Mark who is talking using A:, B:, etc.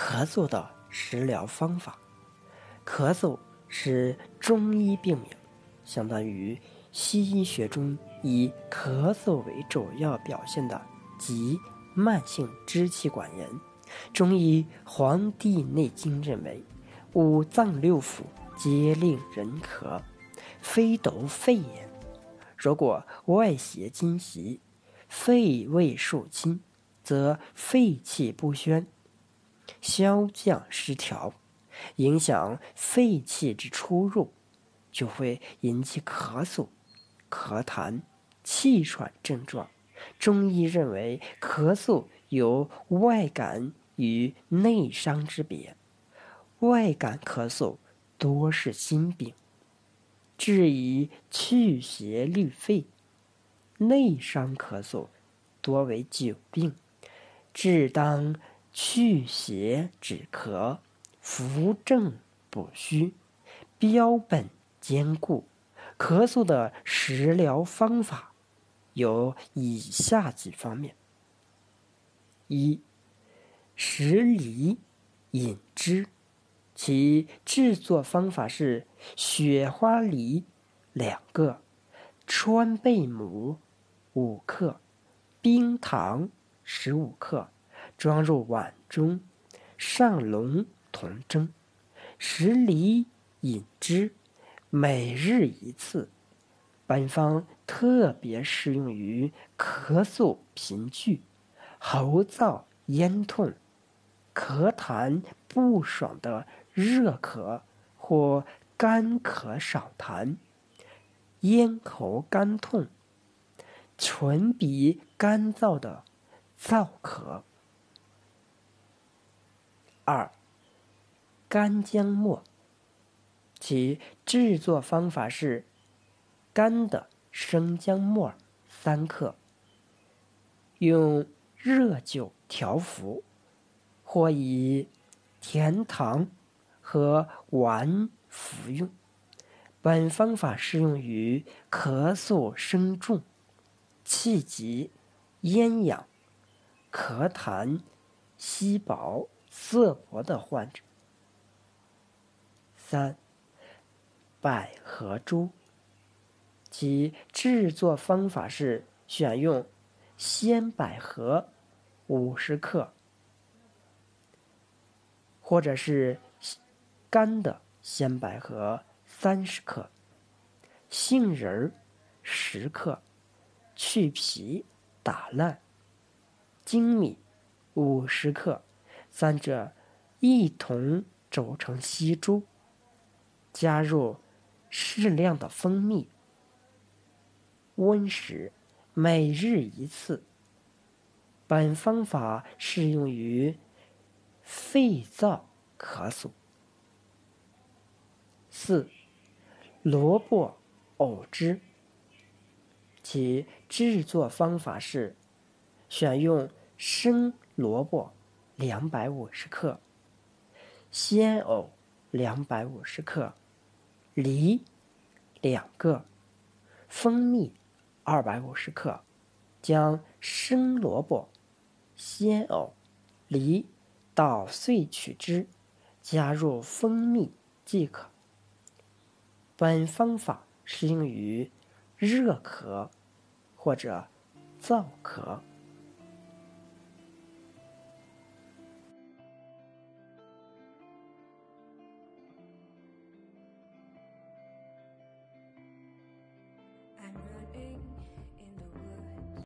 A: 咳嗽的食疗方法。咳嗽是中医病名，相当于西医学中以咳嗽为主要表现的急慢性支气管炎。中医《黄帝内经》认为，五脏六腑皆令人咳，非独肺炎。如果外邪侵袭，肺胃受侵，则肺气不宣，消降失调，影响肺气之出入，就会引起咳嗽、咳痰、气喘症状。中医认为，咳嗽有外感与内伤之别，外感咳嗽多是心病，治以去邪滤肺。内伤咳嗽多为久病，治当去邪止咳，扶正补虚，标本兼顾。咳嗽的食疗方法有以下几方面：一、食梨饮汁，其制作方法是雪花梨两个，川贝母。五克冰糖十五克，装入碗中，上笼同蒸。食梨饮汁，每日一次。本方特别适用于咳嗽频剧、喉燥咽痛、咳痰不爽的热咳或干咳少痰、咽喉干痛。唇鼻干燥的燥咳。二，干姜末，其制作方法是：干的生姜末三克，用热酒调服，或以甜糖和丸服用。本方法适用于咳嗽声重。气急、咽痒、咳痰、稀薄、色薄的患者。三、百合珠，其制作方法是选用鲜百合五十克，或者是干的鲜百合三十克，杏仁儿十克。去皮，打烂，粳米五十克，三者一同煮成稀粥，加入适量的蜂蜜，温食，每日一次。本方法适用于肺燥咳嗽。四，萝卜藕汁。其制作方法是：选用生萝卜两百五十克，鲜藕两百五十克，梨两个，蜂蜜二百五十克。将生萝卜、鲜藕、梨捣碎取汁，加入蜂蜜即可。本方法适用于热咳。或者燥咳。